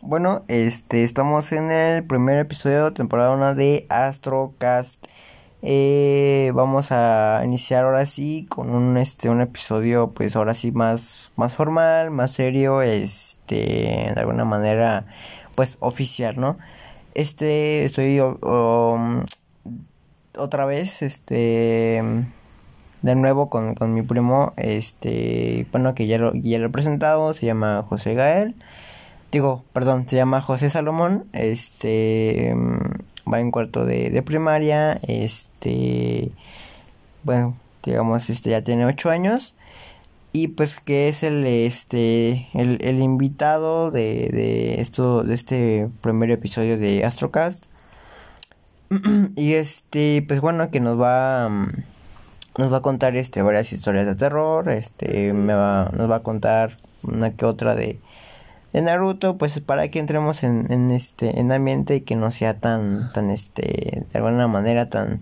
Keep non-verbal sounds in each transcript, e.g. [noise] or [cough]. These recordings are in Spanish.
Bueno, este, estamos en el primer episodio, temporada 1 de Astrocast. Eh, vamos a iniciar ahora sí con un, este, un episodio, pues ahora sí más, más formal, más serio, este, de alguna manera, pues oficial, ¿no? Este, estoy um, otra vez, este, de nuevo con, con mi primo, este, bueno, que ya lo, ya lo he presentado, se llama José Gael digo, perdón, se llama José Salomón, este, mm, va en cuarto de, primaria, este, bueno, digamos, este, ya tiene ocho años, y pues que es el, este, el, el invitado de, de esto, de este primer episodio de Astrocast, [clears throat] y este, pues bueno, que nos va, mm, nos va a contar, este, varias historias de terror, este, me va, nos va a contar una que otra de de Naruto, pues para que entremos en, en este en ambiente y que no sea tan tan este de alguna manera tan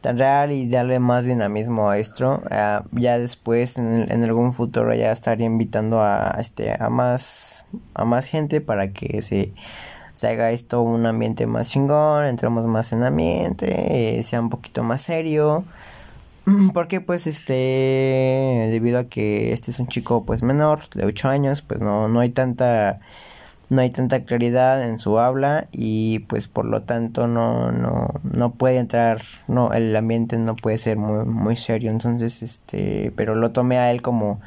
tan real y darle más dinamismo a esto ah, ya después en, en, algún futuro ya estaría invitando a este a más a más gente para que se se haga esto un ambiente más chingón entremos más en ambiente eh, sea un poquito más serio porque pues este debido a que este es un chico pues menor de 8 años pues no no hay tanta no hay tanta claridad en su habla y pues por lo tanto no no no puede entrar no el ambiente no puede ser muy muy serio. Entonces este pero lo tomé a él como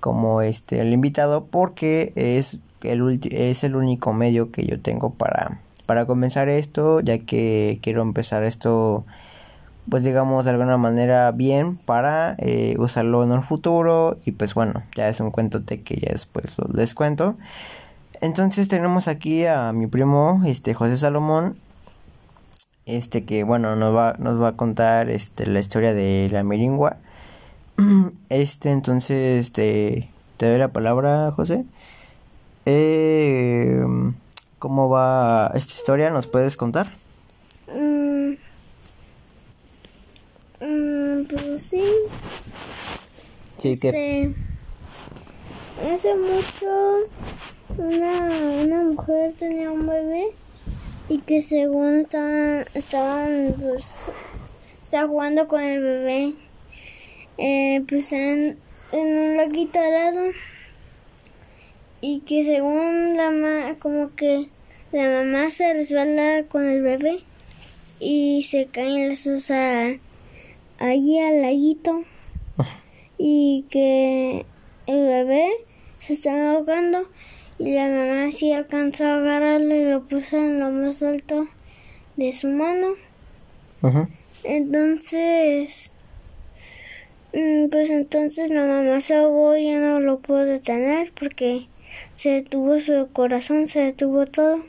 como este el invitado porque es el es el único medio que yo tengo para para comenzar esto ya que quiero empezar esto pues digamos de alguna manera bien para eh, usarlo en el futuro y pues bueno ya es un cuentote que ya después les cuento entonces tenemos aquí a mi primo este José Salomón este que bueno nos va nos va a contar este la historia de la meringua. [clears throat] Este entonces te doy la palabra José. Eh, cómo va esta historia nos puedes contar mm, Mm, pues sí. Sí, este, que... Hace mucho una, una mujer tenía un bebé y que según estaban, estaban pues, estaba jugando con el bebé eh, pues en, en un laguito lado y que según la mamá como que la mamá se resbala con el bebé y se caen las cosas allí al laguito y que el bebé se estaba ahogando y la mamá sí alcanzó a agarrarlo y lo puso en lo más alto de su mano. Entonces, mm, pues entonces la mamá se ahogó y ya no lo pudo detener porque se detuvo su corazón, se detuvo todo.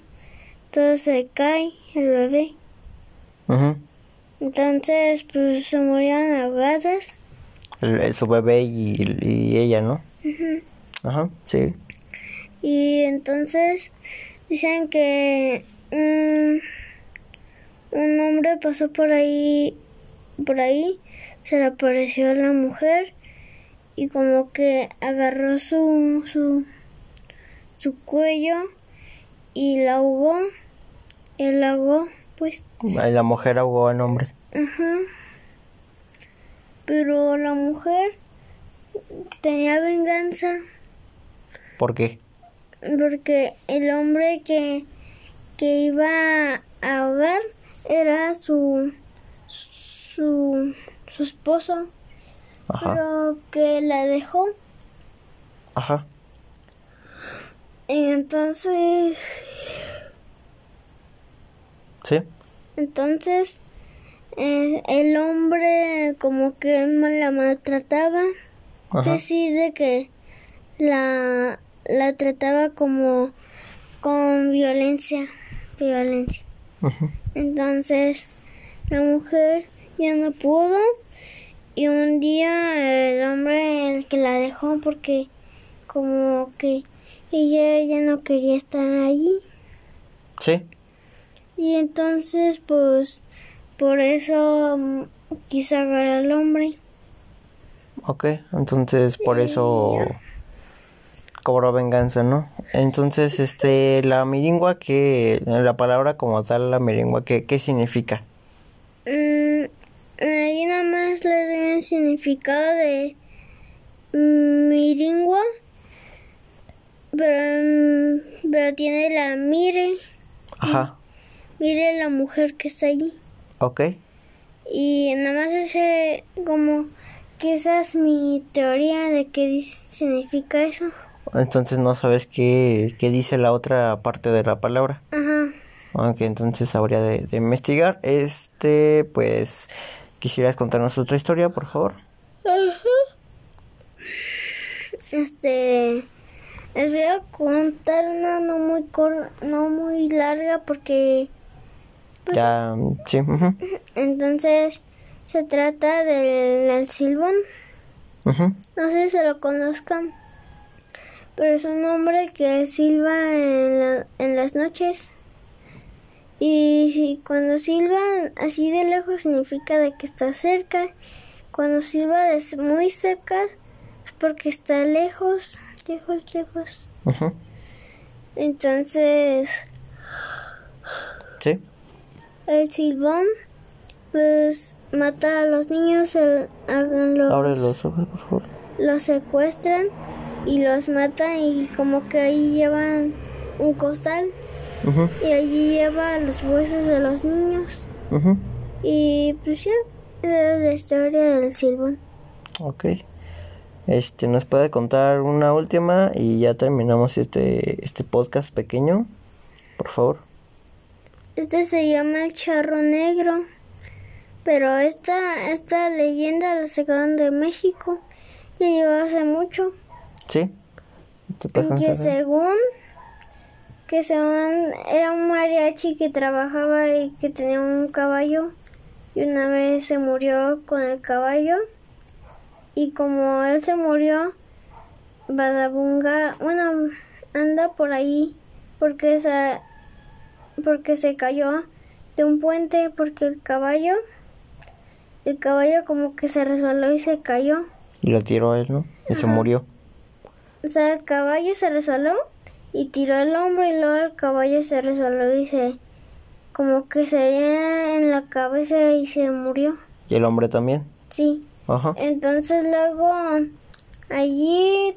Todo se cae, el bebé. Entonces, pues se murieron ahogadas. El, su bebé y, y ella, ¿no? Ajá, sí. Y entonces dicen que un, un hombre pasó por ahí, por ahí, se le apareció a la mujer y como que agarró su, su, su cuello y la ahogó, la ahogó pues. La mujer ahogó al hombre. Ajá. Pero la mujer tenía venganza. ¿Por qué? Porque el hombre que, que iba a ahogar era su su, su esposo. Ajá. Pero que la dejó. Ajá. Y entonces Sí. Entonces, eh, el hombre como que la maltrataba. Decir de que la, la trataba como con violencia. Violencia. Entonces, la mujer ya no pudo. Y un día el hombre el que la dejó porque como que ella ya no quería estar allí. Sí. Y entonces, pues, por eso mm, quiso agarrar al hombre. Ok, entonces por eso cobró venganza, ¿no? Entonces, este, la miringua, que la palabra como tal, la miringua, ¿qué, qué significa? Mm, ahí nada más le doy un significado de miringua, pero, mm, pero tiene la mire, Ajá, mire la mujer que está allí. ok. Y nada más ese, como que esa es mi teoría de qué significa eso. Entonces no sabes qué, qué dice la otra parte de la palabra. Ajá. Ok, entonces habría de, de investigar. Este, pues, ¿quisieras contarnos otra historia, por favor? Este, les voy a contar una no muy cor no muy larga porque Ya, sí. entonces se trata del, del silbón. No sé si se lo conozcan, pero es un hombre que silba en, la- en las noches. Y si, cuando silba así de lejos significa de que está cerca. Cuando silba de muy cerca es porque está lejos, lejos, lejos. Entonces Sí. El silbón pues mata a los niños, el- los- Abre los ojos, por favor. los secuestran y los matan y como que ahí llevan un costal y allí lleva los huesos de los niños y pues ya es la historia del silbón Ok. Este, ¿nos puede contar una última y ya terminamos este, este podcast pequeño? Por favor. Este se llama el charro negro pero esta esta leyenda la sacaron de México ya lleva hace mucho ¿Sí? ¿Te puedes que según que según era un mariachi que trabajaba y que tenía un caballo y una vez se murió con el caballo y como él se murió Badabunga bueno anda por ahí porque se porque se cayó de un puente porque el caballo el caballo como que se resbaló y se cayó Y lo tiró a él, ¿no? Y se murió. O sea, el caballo se resbaló y tiró el hombro y luego el caballo se resbaló y se... como que se dio en la cabeza y se murió. Y el hombre también. Sí. Ajá. Entonces luego allí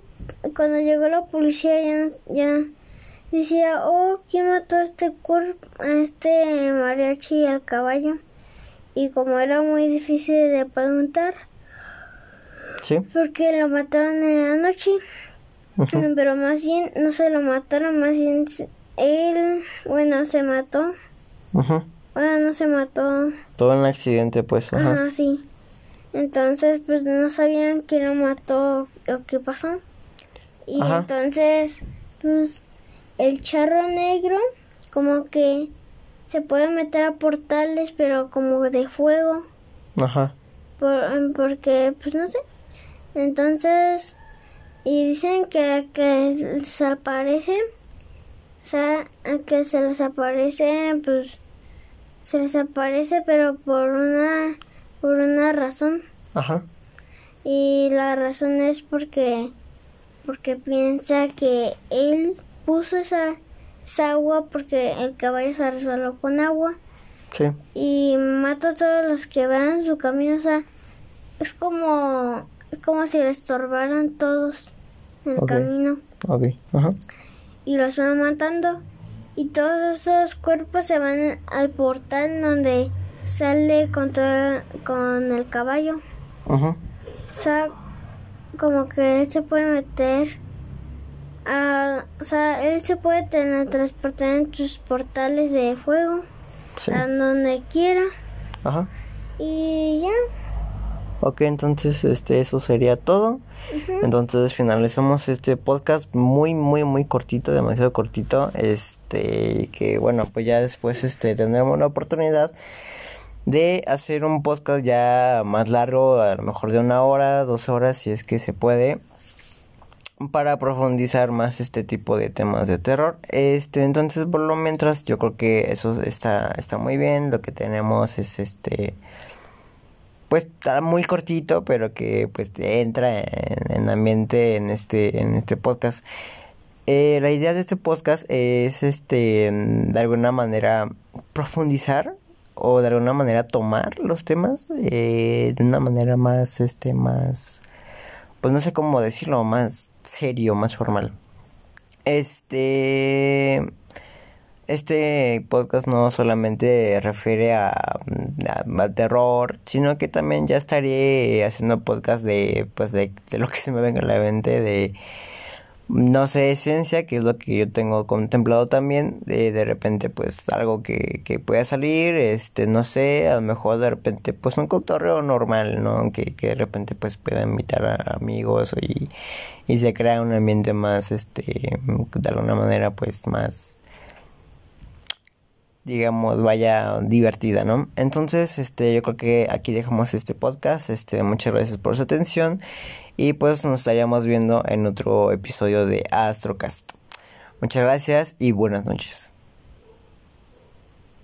cuando llegó la policía ya, ya decía, oh, ¿quién mató a este cuerpo, a este mariachi y al caballo? Y como era muy difícil de preguntar, Sí. porque lo mataron en la noche. Pero más bien no se lo mataron, más bien él, bueno, se mató. Ujú. Bueno, no se mató. Todo un accidente, pues. Ajá. Ajá, sí. Entonces, pues no sabían quién lo mató o qué pasó. Y Ajá. entonces, pues el charro negro, como que se puede meter a portales, pero como de fuego. Ajá. por- porque pues no sé entonces y dicen que que se aparece o sea que se les aparece pues se les aparece pero por una por una razón Ajá. y la razón es porque porque piensa que él puso esa, esa agua porque el caballo se resbaló con agua Sí. y mata a todos los que van en su camino. O sea, es como, es como si le estorbaran todos en el camino Ok. Ajá. y los van matando. Y todos esos cuerpos se van al portal donde sale con, todo, con el caballo. Ajá. O sea, como que él se puede meter a, o sea, él se puede teletransportar en sus portales de fuego Sí. a donde quiera Ajá. y ya. Ok, entonces este eso sería todo. Entonces finalizamos este podcast muy muy muy cortito, demasiado cortito, este que bueno, pues ya después este tendremos la oportunidad de hacer un podcast ya más largo, a lo mejor de una hora, dos horas si es que se puede para profundizar más este tipo de temas de terror. Este, entonces por lo mientras yo creo que eso está está muy bien, lo que tenemos es este pues está muy cortito, pero que pues entra en, en ambiente en este en este podcast. Eh, la idea de este podcast es este de alguna manera profundizar o de alguna manera tomar los temas eh, de una manera más este más pues no sé cómo decirlo más serio más formal. Este este podcast no solamente refiere a, a, terror, sino que también ya estaré haciendo podcast de, pues de, lo que se me venga a la mente, de, no sé, esencia, que es lo que yo tengo contemplado también, de, de repente pues algo que, que pueda salir, este, no sé, a lo mejor de repente pues un cotorreo normal, ¿no? Que, que de repente pues pueda invitar a amigos y, y se crea un ambiente más, este, de alguna manera pues más digamos, vaya divertida, ¿no? Entonces, este, yo creo que aquí dejamos este podcast. Este, muchas gracias por su atención. Y pues nos estaríamos viendo en otro episodio de Astrocast. Muchas gracias y buenas noches.